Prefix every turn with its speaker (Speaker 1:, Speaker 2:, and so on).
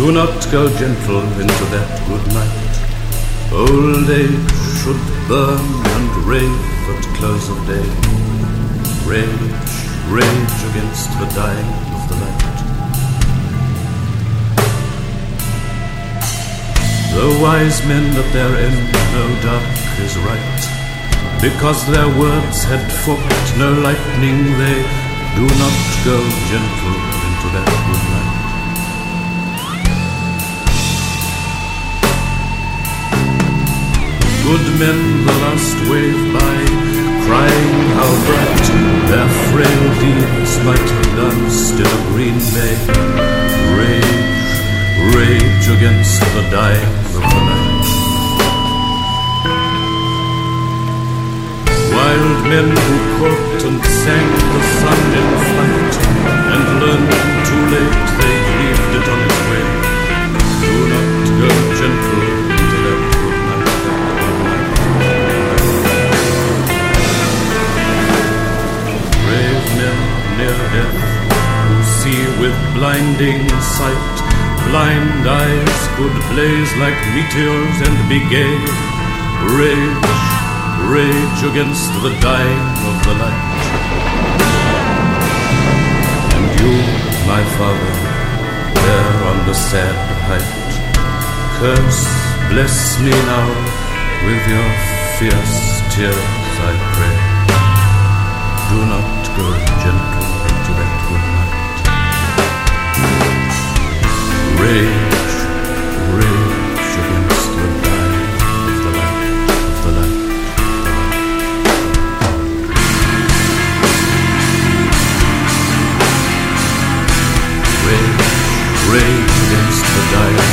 Speaker 1: Do not go gentle into that good night. Old age should burn and rave at close of day. Rage, rage against the dying of the light. The wise men at their end know dark is right. Because their words had forked no lightning, they do not go gentle into that Good men the last wave by, crying how bright their frail deeds might have danced in a green bay. Rage, rage against the dying of the night. Wild men who caught and sank the sun in flight, and learned too late they near death who see with blinding sight, blind eyes could blaze like meteors and be gay. Rage, rage against the dying of the light. And you, my father, there on the sad height, curse, bless me now with your fierce tears, I pray. raised the dial.